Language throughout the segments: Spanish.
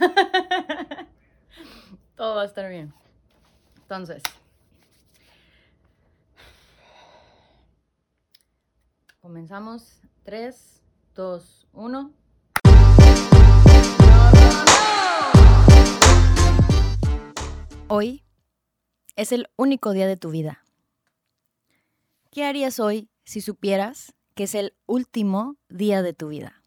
Todo va a estar bien. Entonces, comenzamos. 3, 2, 1. Hoy es el único día de tu vida. ¿Qué harías hoy si supieras que es el último día de tu vida?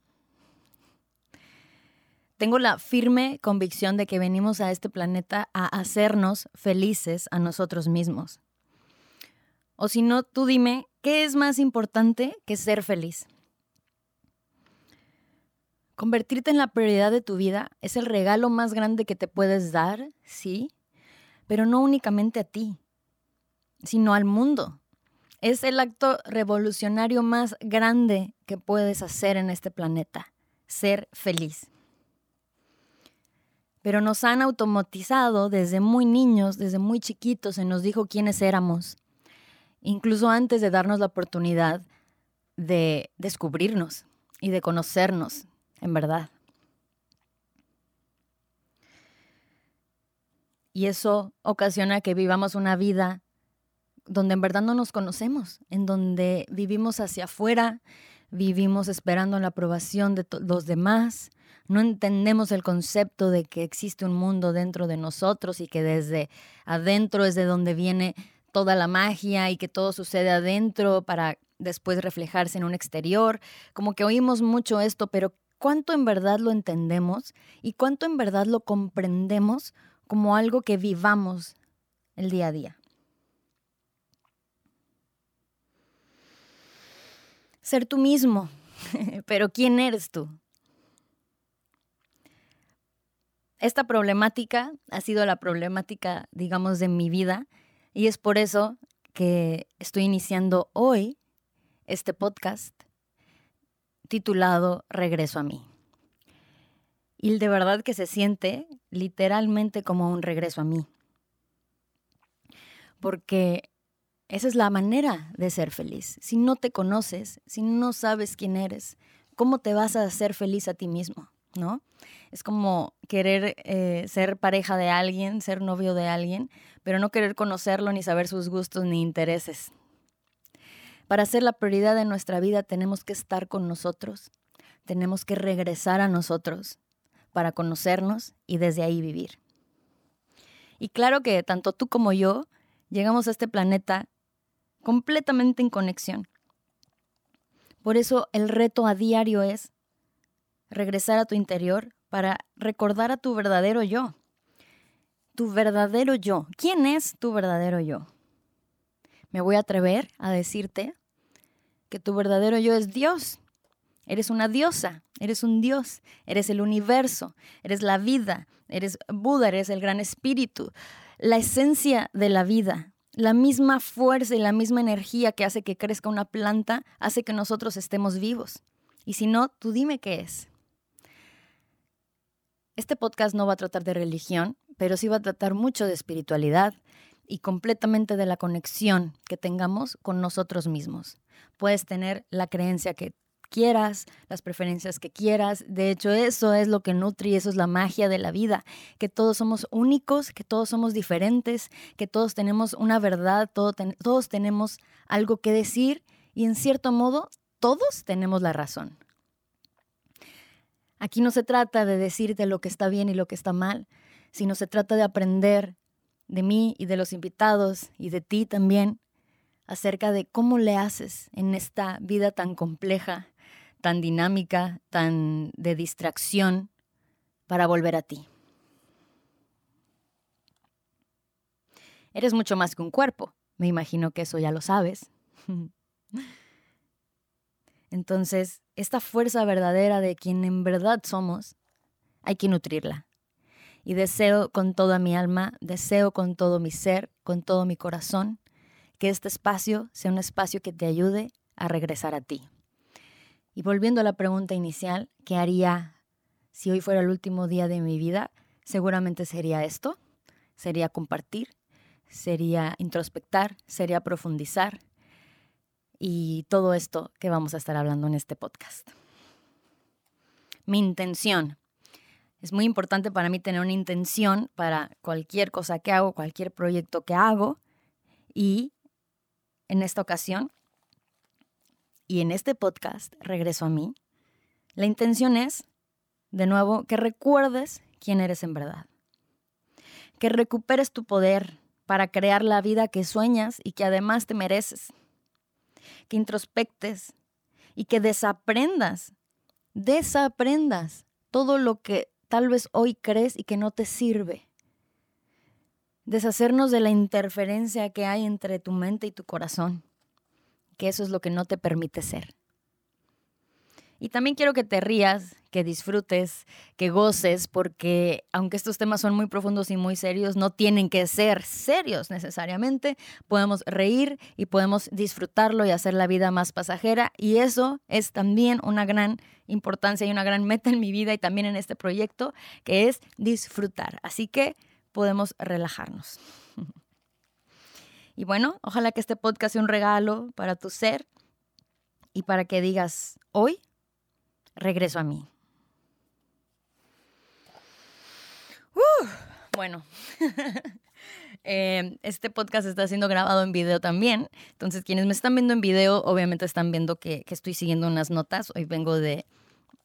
Tengo la firme convicción de que venimos a este planeta a hacernos felices a nosotros mismos. O si no, tú dime, ¿qué es más importante que ser feliz? Convertirte en la prioridad de tu vida es el regalo más grande que te puedes dar, sí, pero no únicamente a ti, sino al mundo. Es el acto revolucionario más grande que puedes hacer en este planeta, ser feliz. Pero nos han automatizado desde muy niños, desde muy chiquitos, se nos dijo quiénes éramos, incluso antes de darnos la oportunidad de descubrirnos y de conocernos en verdad. Y eso ocasiona que vivamos una vida donde en verdad no nos conocemos, en donde vivimos hacia afuera, vivimos esperando la aprobación de los demás, no entendemos el concepto de que existe un mundo dentro de nosotros y que desde adentro es de donde viene toda la magia y que todo sucede adentro para después reflejarse en un exterior. Como que oímos mucho esto, pero ¿cuánto en verdad lo entendemos y cuánto en verdad lo comprendemos como algo que vivamos el día a día. Ser tú mismo, pero ¿quién eres tú? Esta problemática ha sido la problemática, digamos, de mi vida y es por eso que estoy iniciando hoy este podcast titulado Regreso a mí. Y de verdad que se siente literalmente como un regreso a mí. Porque esa es la manera de ser feliz. Si no te conoces, si no sabes quién eres, ¿cómo te vas a hacer feliz a ti mismo? ¿No? Es como querer eh, ser pareja de alguien, ser novio de alguien, pero no querer conocerlo ni saber sus gustos ni intereses. Para ser la prioridad de nuestra vida tenemos que estar con nosotros, tenemos que regresar a nosotros, para conocernos y desde ahí vivir. Y claro que tanto tú como yo llegamos a este planeta completamente en conexión. Por eso el reto a diario es regresar a tu interior para recordar a tu verdadero yo. Tu verdadero yo. ¿Quién es tu verdadero yo? Me voy a atrever a decirte que tu verdadero yo es Dios. Eres una diosa, eres un dios, eres el universo, eres la vida, eres Buda, eres el gran espíritu, la esencia de la vida. La misma fuerza y la misma energía que hace que crezca una planta hace que nosotros estemos vivos. Y si no, tú dime qué es. Este podcast no va a tratar de religión, pero sí va a tratar mucho de espiritualidad y completamente de la conexión que tengamos con nosotros mismos. Puedes tener la creencia que quieras, las preferencias que quieras. De hecho, eso es lo que nutre y eso es la magia de la vida, que todos somos únicos, que todos somos diferentes, que todos tenemos una verdad, todos tenemos algo que decir y en cierto modo todos tenemos la razón. Aquí no se trata de decirte lo que está bien y lo que está mal, sino se trata de aprender de mí y de los invitados y de ti también acerca de cómo le haces en esta vida tan compleja tan dinámica, tan de distracción para volver a ti. Eres mucho más que un cuerpo, me imagino que eso ya lo sabes. Entonces, esta fuerza verdadera de quien en verdad somos, hay que nutrirla. Y deseo con toda mi alma, deseo con todo mi ser, con todo mi corazón, que este espacio sea un espacio que te ayude a regresar a ti. Y volviendo a la pregunta inicial, ¿qué haría si hoy fuera el último día de mi vida? Seguramente sería esto, sería compartir, sería introspectar, sería profundizar y todo esto que vamos a estar hablando en este podcast. Mi intención Es muy importante para mí tener una intención para cualquier cosa que hago, cualquier proyecto que hago. Y en esta ocasión y en este podcast, regreso a mí, la intención es, de nuevo, que recuerdes quién eres en verdad. Que recuperes tu poder para crear la vida que sueñas y que además te mereces. Que introspectes y que desaprendas, desaprendas todo lo que tal vez hoy crees y que no te sirve. Deshacernos de la interferencia que hay entre tu mente y tu corazón, que eso es lo que no te permite ser. Y también quiero que te rías, que disfrutes, que goces, porque aunque estos temas son muy profundos y muy serios, no tienen que ser serios necesariamente. Podemos reír y podemos disfrutarlo y hacer la vida más pasajera. Y eso es también una gran importancia y una gran meta en mi vida y también en este proyecto, que es disfrutar. Así que podemos relajarnos. Y bueno, ojalá que este podcast sea un regalo para tu ser y para que digas, hoy regreso a mí. bueno, eh, este podcast está siendo grabado en video también. Entonces, quienes me están viendo en video, obviamente están viendo que, estoy siguiendo unas notas. Hoy vengo de,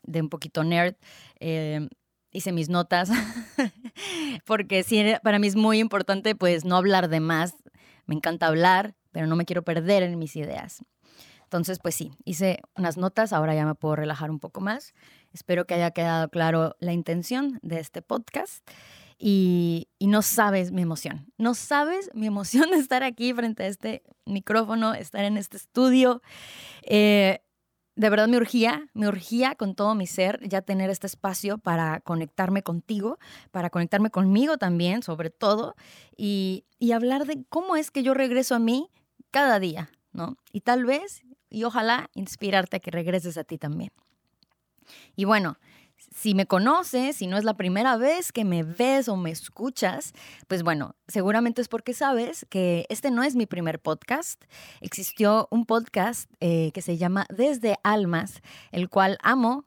un poquito nerd. Eh, hice mis notas, porque sí, para mí es muy importante pues no hablar de más. Me encanta hablar, pero no me quiero perder en mis ideas. Entonces, pues sí, hice unas notas, ahora ya me puedo relajar un poco más. Espero que haya quedado claro la intención de este podcast. Y, no sabes mi emoción, no sabes mi emoción de estar aquí frente a este micrófono, estar en este estudio. Eh, de verdad me urgía, me urgía con todo mi ser ya tener este espacio para conectarme contigo, para conectarme conmigo también, sobre todo, y, y hablar de cómo es que yo regreso a mí cada día, ¿no? Y tal vez y ojalá inspirarte a que regreses a ti también. Y bueno, si me conoces, si no es la primera vez que me ves o me escuchas, pues bueno, seguramente es porque sabes que este no es mi primer podcast. Existió un podcast eh, que se llama Desde Almas, el cual amo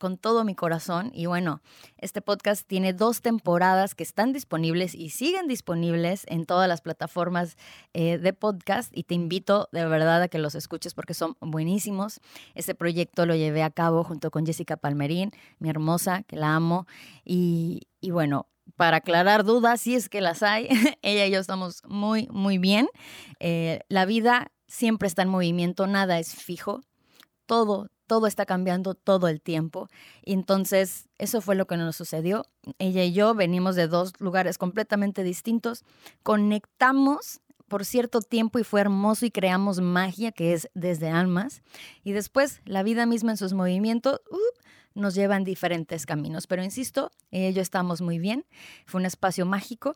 con todo mi corazón. Y bueno, este podcast tiene dos temporadas que están disponibles y siguen disponibles en todas las plataformas eh, de podcast. Y te invito de verdad a que los escuches porque son buenísimos. Este proyecto lo llevé a cabo junto con Jessica Palmerín, mi hermosa, que la amo. Y, bueno, para aclarar dudas, si es que las hay, ella y yo estamos muy, muy bien. Eh, la vida siempre está en movimiento, nada es fijo. Todo, todo está cambiando todo el tiempo. Y entonces eso fue lo que nos sucedió. Ella y yo venimos de dos lugares completamente distintos, conectamos por cierto tiempo y fue hermoso y creamos magia que es desde almas. Y después la vida misma en sus movimientos uh, nos lleva en diferentes caminos. Pero insisto, ella y yo estamos muy bien. Fue un espacio mágico.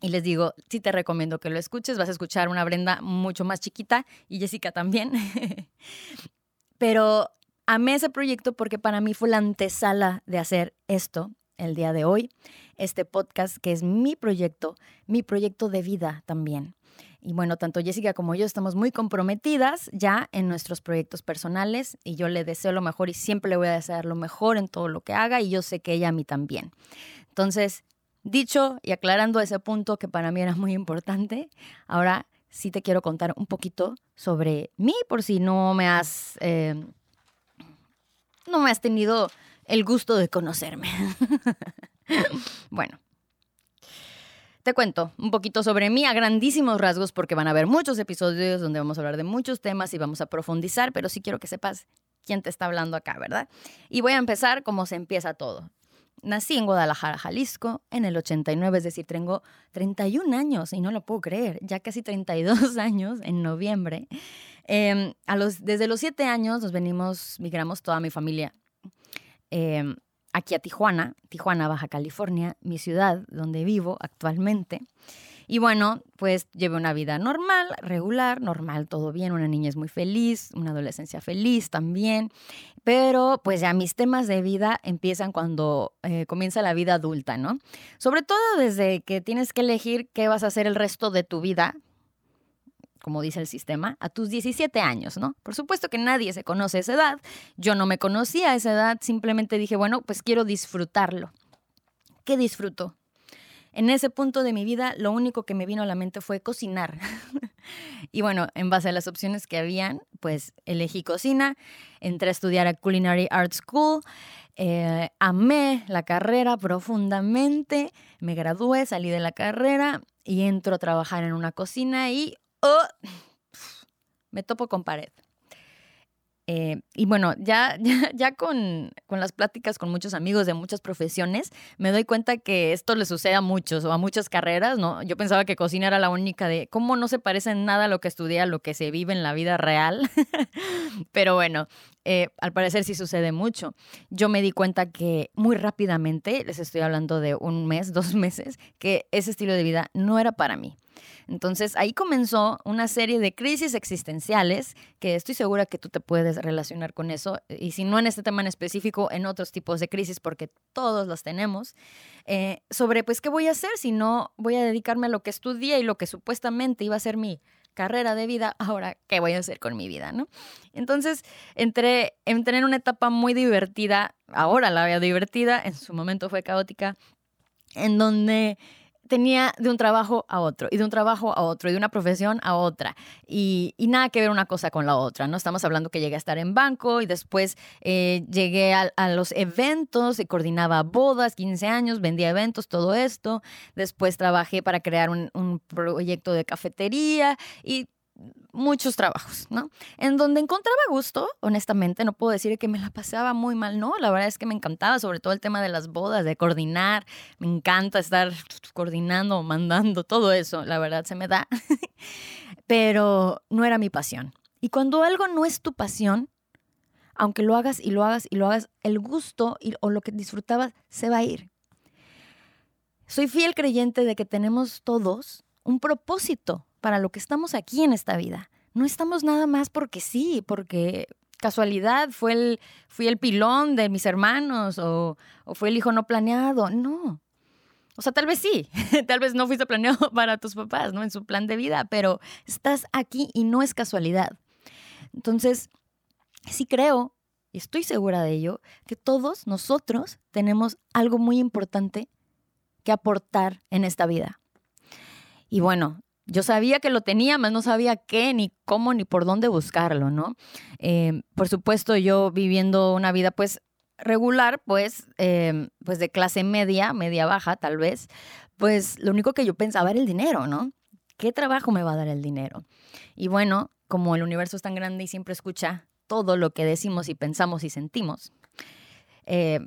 Y les digo, sí te recomiendo que lo escuches. Vas a escuchar una Brenda mucho más chiquita y Jessica también. Pero amé ese proyecto porque para mí fue la antesala de hacer esto el día de hoy, este podcast que es mi proyecto, mi proyecto de vida también. Y bueno, tanto Jessica como yo estamos muy comprometidas ya en nuestros proyectos personales y yo le deseo lo mejor y siempre le voy a desear lo mejor en todo lo que haga y yo sé que ella a mí también. Entonces, dicho y aclarando ese punto que para mí era muy importante, ahora sí te quiero contar un poquito sobre mí, por si no me has, eh, no me has tenido el gusto de conocerme. bueno, te cuento un poquito sobre mí a grandísimos rasgos porque van a haber muchos episodios donde vamos a hablar de muchos temas y vamos a profundizar, pero sí quiero que sepas quién te está hablando acá, ¿verdad? Y voy a empezar como se empieza todo. Nací en Guadalajara, Jalisco, en el 89, es decir, tengo 31 años y no lo puedo creer, ya casi 32 años en noviembre. Em, desde los 7 años nos venimos, migramos toda mi familia em, aquí a Tijuana, Tijuana, Baja California, mi ciudad donde vivo actualmente. Y bueno, pues llevé una vida normal, regular, normal, todo bien, una niñez muy feliz, una adolescencia feliz también, pero pues ya mis temas de vida empiezan cuando eh, comienza la vida adulta, ¿no? Sobre todo desde que tienes que elegir qué vas a hacer el resto de tu vida, como dice el sistema, a tus 17 años, ¿no? Por supuesto que nadie se conoce a esa edad, yo no me conocía a esa edad, simplemente dije, bueno, pues quiero disfrutarlo. ¿Qué disfruto? En ese punto de mi vida, lo único que me vino a la mente fue cocinar. y bueno, en base a las opciones que habían, pues elegí cocina, entré a estudiar a Culinary Art School, eh, amé la carrera profundamente, me gradué, salí de la carrera y entro a trabajar en una cocina y oh, me topo con pared. Eh, y bueno, ya, ya, con, las pláticas con muchos amigos de muchas profesiones, me doy cuenta que esto le sucede a muchos o a muchas carreras, ¿no? Yo pensaba que cocina era la única de cómo no se parece en nada a lo que estudié, a lo que se vive en la vida real. Pero bueno, eh, al parecer sí sucede mucho. Yo me di cuenta que muy rápidamente, les estoy hablando de un mes, dos meses, que ese estilo de vida no era para mí. Entonces ahí comenzó una serie de crisis existenciales que estoy segura que tú te puedes relacionar con eso, y si no en este tema en específico, en otros tipos de crisis, porque todos las tenemos, eh, sobre pues qué voy a hacer si no voy a dedicarme a lo que estudié y lo que supuestamente iba a ser mi carrera de vida, ahora qué voy a hacer con mi vida, ¿no? Entonces entré, entré en una etapa muy divertida, ahora la veo divertida, en su momento fue caótica, en donde tenía de un trabajo a otro, y de un trabajo a otro, y de una profesión a otra, y, nada que ver una cosa con la otra, ¿no? Estamos hablando que llegué a estar en banco y después eh, llegué a, los eventos, y coordinaba bodas, 15 años, vendía eventos, todo esto. Después trabajé para crear un proyecto de cafetería y muchos trabajos, ¿no? En donde encontraba gusto, honestamente, no puedo decir que me la pasaba muy mal, no, la verdad es que me encantaba, sobre todo el tema de las bodas, de coordinar, me encanta estar coordinando, mandando, todo eso, la verdad se me da, pero no era mi pasión. Y cuando algo no es tu pasión, aunque lo hagas y lo hagas y lo hagas, el gusto o lo que disfrutabas se va a ir. Soy fiel creyente de que tenemos todos un propósito para lo que estamos aquí en esta vida. No estamos nada más porque sí, porque casualidad fue el, fui el pilón de mis hermanos o, o fue el hijo no planeado. No. O sea, tal vez sí, tal vez no fuiste planeado para tus papás, ¿no? En su plan de vida, pero estás aquí y no es casualidad. Entonces, sí creo, y estoy segura de ello, que todos nosotros tenemos algo muy importante que aportar en esta vida. Y bueno, yo sabía que lo tenía, más no sabía qué, ni cómo, ni por dónde buscarlo, ¿no? Eh, por supuesto, yo viviendo una vida, pues, regular, pues, em, pues de clase media, media baja, tal vez, pues lo único que yo pensaba era el dinero, ¿no? ¿Qué trabajo me va a dar el dinero? Y bueno, como el universo es tan grande y siempre escucha todo lo que decimos y pensamos y sentimos, eh,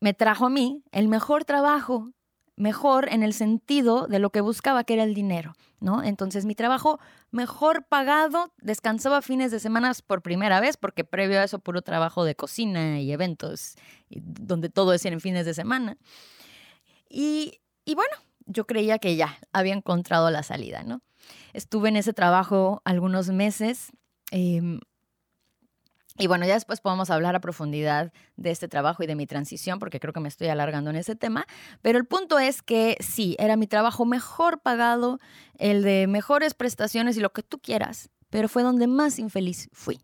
me trajo a mí el mejor trabajo mejor en el sentido de lo que buscaba, que era el dinero, ¿no? Entonces mi trabajo mejor pagado, descansaba fines de semana por primera vez, porque previo a eso puro trabajo de cocina y eventos, donde todo es en fines de semana. Y, bueno, yo creía que ya había encontrado la salida, ¿no? Estuve en ese trabajo algunos meses. Em, y bueno, ya después podemos hablar a profundidad de este trabajo y de mi transición, porque creo que me estoy alargando en ese tema. Pero el punto es que sí, era mi trabajo mejor pagado, el de mejores prestaciones y lo que tú quieras, pero fue donde más infeliz fui.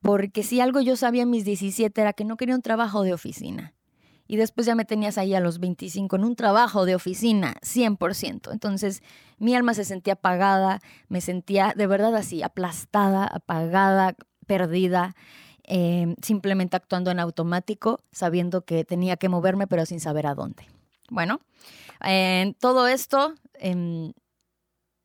Porque si algo yo sabía en mis 17 era que no quería un trabajo de oficina. Y después ya me tenías ahí a los 25 en un trabajo de oficina, 100%. Entonces mi alma se sentía apagada, me sentía de verdad así, aplastada, apagada, perdida, eh, simplemente actuando en automático, sabiendo que tenía que moverme, pero sin saber a dónde. Bueno, todo esto em,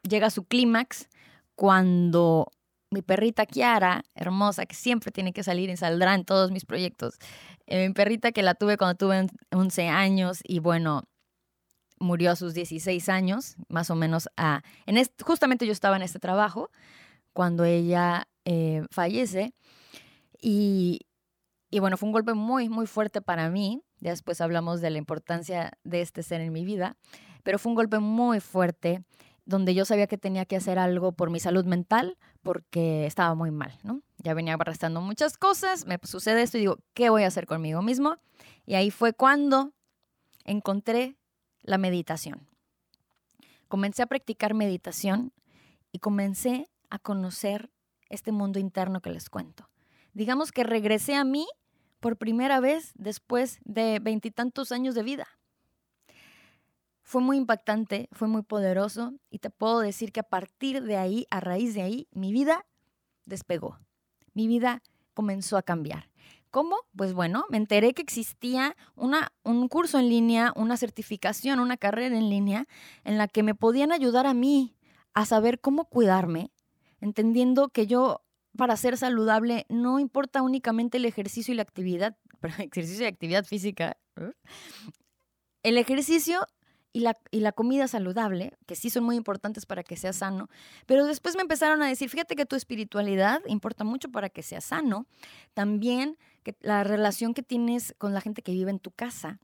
llega a su clímax cuando mi perrita Kiara, hermosa, que siempre tiene que salir y saldrá en todos mis proyectos, eh, mi perrita que la tuve cuando tuve 11 años y bueno, murió a sus 16 años, más o menos. A, en justamente yo estaba en este trabajo cuando ella eh, fallece. Y, bueno, fue un golpe muy, muy fuerte para mí. Ya después hablamos de la importancia de este ser en mi vida, pero fue un golpe muy fuerte donde yo sabía que tenía que hacer algo por mi salud mental porque estaba muy mal, ¿no? Ya venía arrastrando muchas cosas, me sucede esto y digo, ¿qué voy a hacer conmigo mismo? Y ahí fue cuando encontré la meditación. Comencé a practicar meditación y comencé a conocer este mundo interno que les cuento. Digamos que regresé a mí por primera vez después de veintitantos años de vida. fue muy impactante, fue muy poderoso y te puedo decir que a partir de ahí, a raíz de ahí, mi vida despegó. Mi vida comenzó a cambiar. ¿Cómo? Pues bueno, me enteré que existía una, un curso en línea, una certificación, una carrera en línea en la que me podían ayudar a mí a saber cómo cuidarme, entendiendo que yo para ser saludable no importa únicamente el ejercicio y la actividad, ejercicio y actividad física. ¿eh? El ejercicio y la, y la, comida saludable, que sí son muy importantes para que seas sano, pero después me empezaron a decir, fíjate que tu espiritualidad importa mucho para que seas sano, también que la relación que tienes con la gente que vive en tu casa,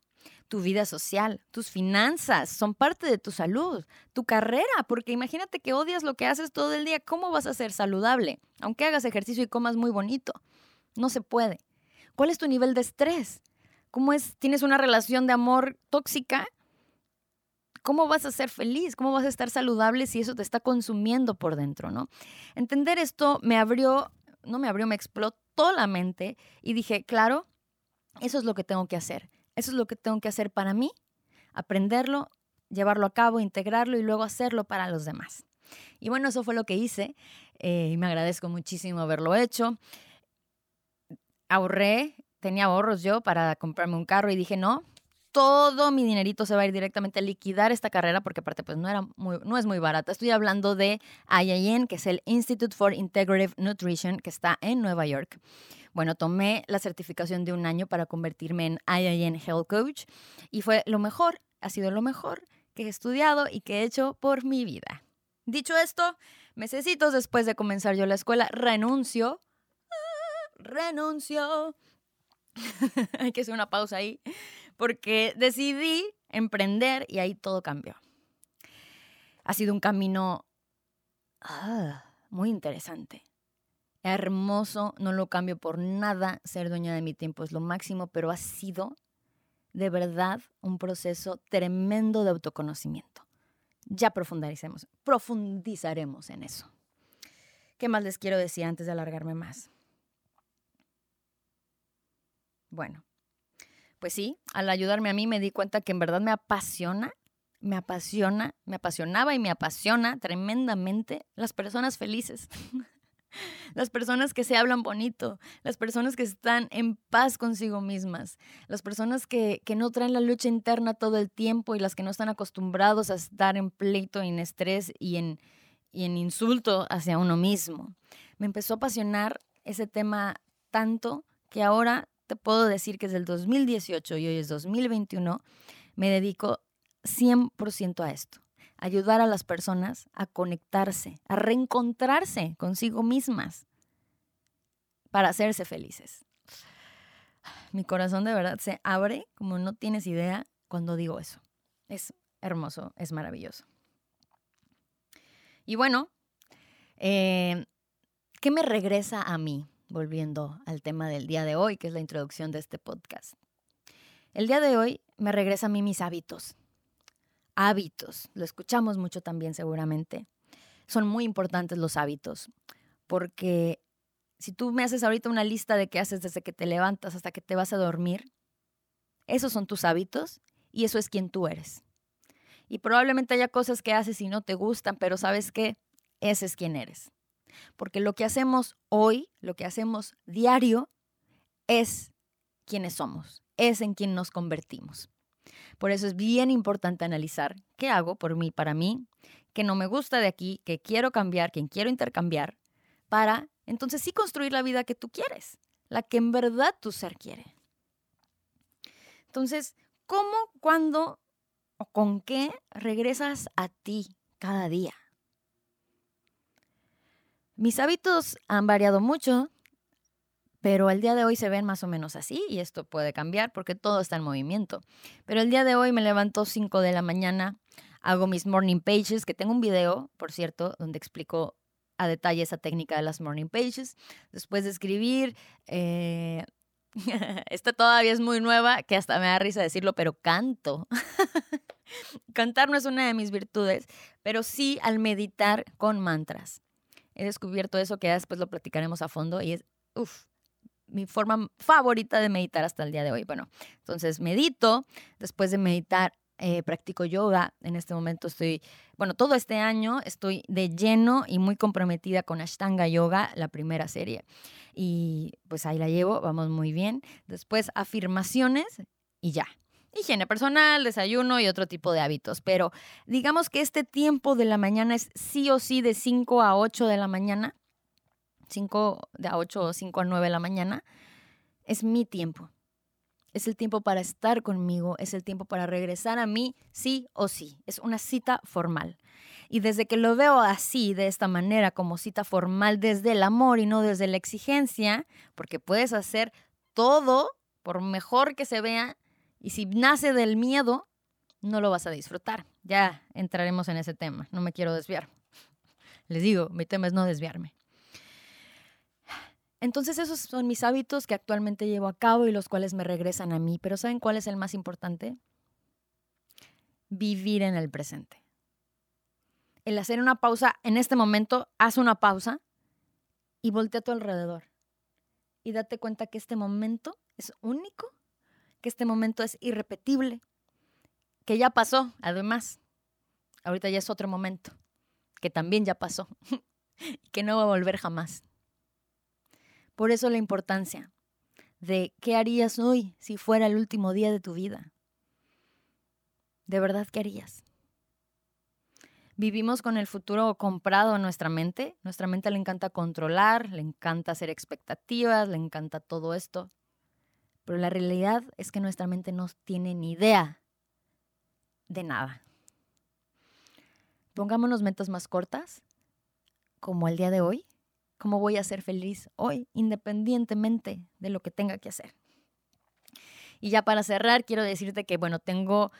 tu vida social, tus finanzas son parte de tu salud, tu carrera, porque imagínate que odias lo que haces todo el día, ¿cómo vas a ser saludable? Aunque hagas ejercicio y comas muy bonito, no se puede. ¿Cuál es tu nivel de estrés? ¿Cómo es? ¿Tienes una relación de amor tóxica? ¿Cómo vas a ser feliz? ¿Cómo vas a estar saludable si eso te está consumiendo por dentro, no? Entender esto me abrió, no me abrió, me explotó la mente y dije, claro, eso es lo que tengo que hacer. Eso es lo que tengo que hacer para mí, aprenderlo, llevarlo a cabo, integrarlo y luego hacerlo para los demás. Y bueno, eso fue lo que hice eh, y me agradezco muchísimo haberlo hecho. Ahorré, tenía ahorros yo para comprarme un carro y dije, no, todo mi dinerito se va a ir directamente a liquidar esta carrera porque aparte pues no, era muy, no es muy barata. Estoy hablando de IIN, que es el Institute for Integrative Nutrition, que está en Nueva York. Bueno, tomé la certificación de un año para convertirme en IIN Health Coach y fue lo mejor, ha sido lo mejor que he estudiado y que he hecho por mi vida. Dicho esto, mesecitos después de comenzar yo la escuela, renuncio. ¡Ah! renuncio. Hay que hacer una pausa ahí porque decidí emprender y ahí todo cambió. Ha sido un camino ah, muy interesante. Hermoso, no lo cambio por nada. Ser dueña de mi tiempo es lo máximo, pero ha sido de verdad un proceso tremendo de autoconocimiento. Ya profundizaremos, profundizaremos en eso. ¿Qué más les quiero decir antes de alargarme más? Bueno, pues sí, al ayudarme a mí me di cuenta que en verdad me apasiona, me apasiona, me apasionaba y me apasiona tremendamente las personas felices. Las personas que se hablan bonito, las personas que están en paz consigo mismas, las personas que, que, no traen la lucha interna todo el tiempo y las que no están acostumbrados a estar en pleito, en estrés y en, y en insulto hacia uno mismo. Me empezó a apasionar ese tema tanto que ahora te puedo decir que desde el 2018 y hoy es 2021, me dedico 100% a esto. Ayudar a las personas a conectarse, a reencontrarse consigo mismas para hacerse felices. Mi corazón de verdad se abre como no tienes idea cuando digo eso. Es hermoso, es maravilloso. Y bueno, eh, ¿qué me regresa a mí? volviendo al tema del día de hoy, que es la introducción de este podcast. El día de hoy me regresa a mí mis hábitos. Hábitos, lo escuchamos mucho también seguramente. Son muy importantes los hábitos, porque si tú me haces ahorita una lista de qué haces desde que te levantas hasta que te vas a dormir, esos son tus hábitos y eso es quien tú eres. Y probablemente haya cosas que haces y no te gustan, pero sabes qué, ese es quien eres. Porque lo que hacemos hoy, lo que hacemos diario, es quienes somos, es en quien nos convertimos. Por eso es bien importante analizar qué hago por mí, para mí, qué no me gusta de aquí, qué quiero cambiar, quién quiero intercambiar, para entonces sí construir la vida que tú quieres, la que en verdad tu ser quiere. Entonces, ¿cómo, cuándo o con qué regresas a ti cada día? Mis hábitos han variado mucho, pero el día de hoy se ven más o menos así y esto puede cambiar porque todo está en movimiento. Pero el día de hoy me levanto 5 de la mañana, hago mis morning pages, que tengo un video, por cierto, donde explico a detalle esa técnica de las morning pages. Después de escribir, eh, esta todavía es muy nueva, que hasta me da risa decirlo, pero canto. Cantar no es una de mis virtudes, pero sí al meditar con mantras he descubierto eso que ya después lo platicaremos a fondo y es, uff, mi forma favorita de meditar hasta el día de hoy. Bueno, entonces medito, después de meditar eh, practico yoga. En este momento estoy, bueno, todo este año estoy de lleno y muy comprometida con Ashtanga Yoga, la primera serie. Y pues ahí la llevo, vamos muy bien. Después afirmaciones y ya. Higiene personal, desayuno y otro tipo de hábitos. Pero digamos que este tiempo de la mañana es sí o sí de 5 a 8 de la mañana. 5 de a 8 o 5 a 9 de la mañana. Es mi tiempo es el tiempo para estar conmigo, es el tiempo para regresar a mí, sí o sí. Es una cita formal. Y desde que lo veo así, de esta manera, como cita formal desde el amor y no desde la exigencia, porque puedes hacer todo por mejor que se vea, y si nace del miedo, no lo vas a disfrutar. Ya entraremos en ese tema, no me quiero desviar. Les digo, mi tema es no desviarme. Entonces esos son mis hábitos que actualmente llevo a cabo y los cuales me regresan a mí. Pero ¿saben cuál es el más importante? Vivir en el presente. El hacer una pausa en este momento, haz una pausa y voltea a tu alrededor. Y date cuenta que este momento es único, que este momento es irrepetible, que ya pasó, además. Ahorita ya es otro momento, que también ya pasó y que no va a volver jamás. Por eso la importancia de qué harías hoy si fuera el último día de tu vida. ¿De verdad qué harías? Vivimos con el futuro comprado en nuestra mente. Nuestra mente le encanta controlar, le encanta hacer expectativas, le encanta todo esto. Pero la realidad es que nuestra mente no tiene ni idea de nada. Pongámonos metas más cortas, como el día de hoy, cómo voy a ser feliz hoy, independientemente de lo que tenga que hacer. Y ya para cerrar, quiero decirte que, bueno, tengo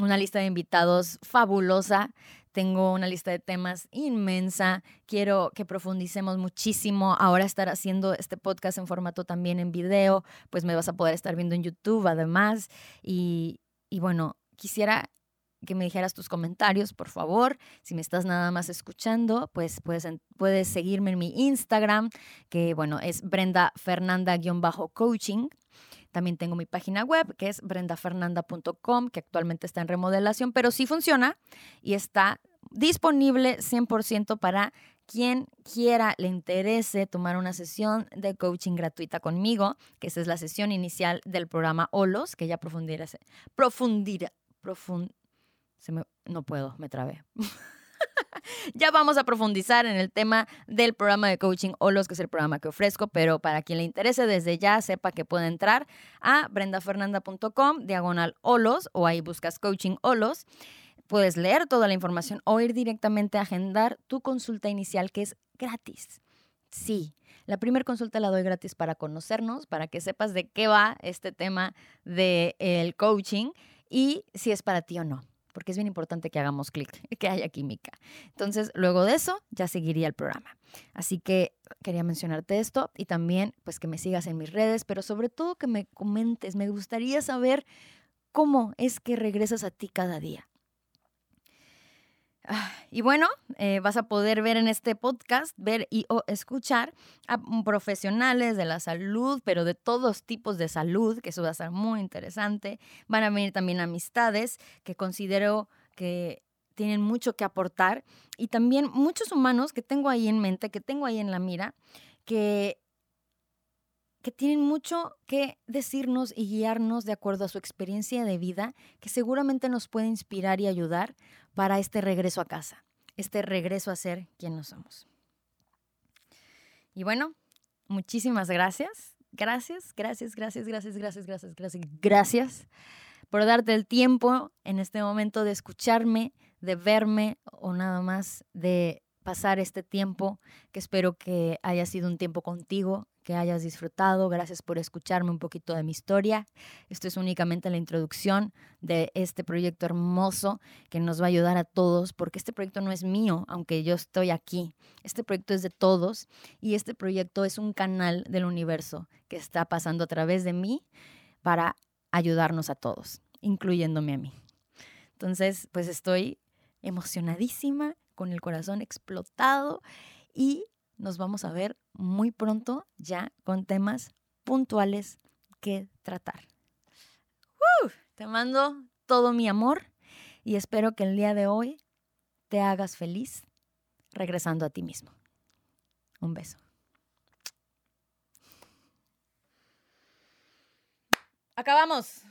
una lista de invitados fabulosa, tengo una lista de temas inmensa, quiero que profundicemos muchísimo. Ahora estar haciendo este podcast en formato también en video, pues me vas a poder estar viendo en YouTube además. Y, bueno, quisiera que me dijeras tus comentarios, por favor. Si me estás nada más escuchando, pues puedes, puedes seguirme en mi Instagram, que bueno, es Brenda Fernanda-coaching. También tengo mi página web, que es brendafernanda.com, que actualmente está en remodelación, pero sí funciona y está disponible 100% para quien quiera, le interese tomar una sesión de coaching gratuita conmigo, que esa es la sesión inicial del programa OLOS, que ya profundirá, profundirá, profund, no puedo, me trabé. ya vamos a profundizar en el tema del programa de coaching Olos, que es el programa que ofrezco, pero para quien le interese desde ya, sepa que puede entrar a brendafernanda.com, diagonal Olos, o ahí buscas coaching Olos. Puedes leer toda la información o ir directamente a agendar tu consulta inicial, que es gratis. Sí, la primera consulta la doy gratis para conocernos, para que sepas de qué va este tema del coaching y si es para ti o no porque es bien importante que hagamos clic, que haya química. Entonces, luego de eso, ya seguiría el programa. Así que quería mencionarte esto y también, pues, que me sigas en mis redes, pero sobre todo que me comentes. Me gustaría saber cómo es que regresas a ti cada día. Ah, y bueno, eh, vas a poder ver en este podcast, ver y o escuchar a profesionales de la salud, pero de todos tipos de salud, que eso va a ser muy interesante. Van a venir también amistades que considero que tienen mucho que aportar y también muchos humanos que tengo ahí en mente, que tengo ahí en la mira, que que tienen mucho que decirnos y guiarnos de acuerdo a su experiencia de vida, que seguramente nos puede inspirar y ayudar para este regreso a casa, este regreso a ser quien no somos. Y bueno, muchísimas gracias. Gracias, gracias, gracias, gracias, gracias, gracias, gracias, gracias por darte el tiempo en este momento de escucharme, de verme o nada más de pasar este tiempo que espero que haya sido un tiempo contigo, que hayas disfrutado. Gracias por escucharme un poquito de mi historia. Esto es únicamente la introducción de este proyecto hermoso que nos va a ayudar a todos, porque este proyecto no es mío, aunque yo estoy aquí. Este proyecto es de todos y este proyecto es un canal del universo que está pasando a través de mí para ayudarnos a todos, incluyéndome a mí. Entonces, pues estoy emocionadísima, con el corazón explotado y nos vamos a ver muy pronto ya con temas puntuales que tratar. Te mando todo mi amor y espero que el día de hoy te hagas feliz regresando a ti mismo. Un beso. Acabamos.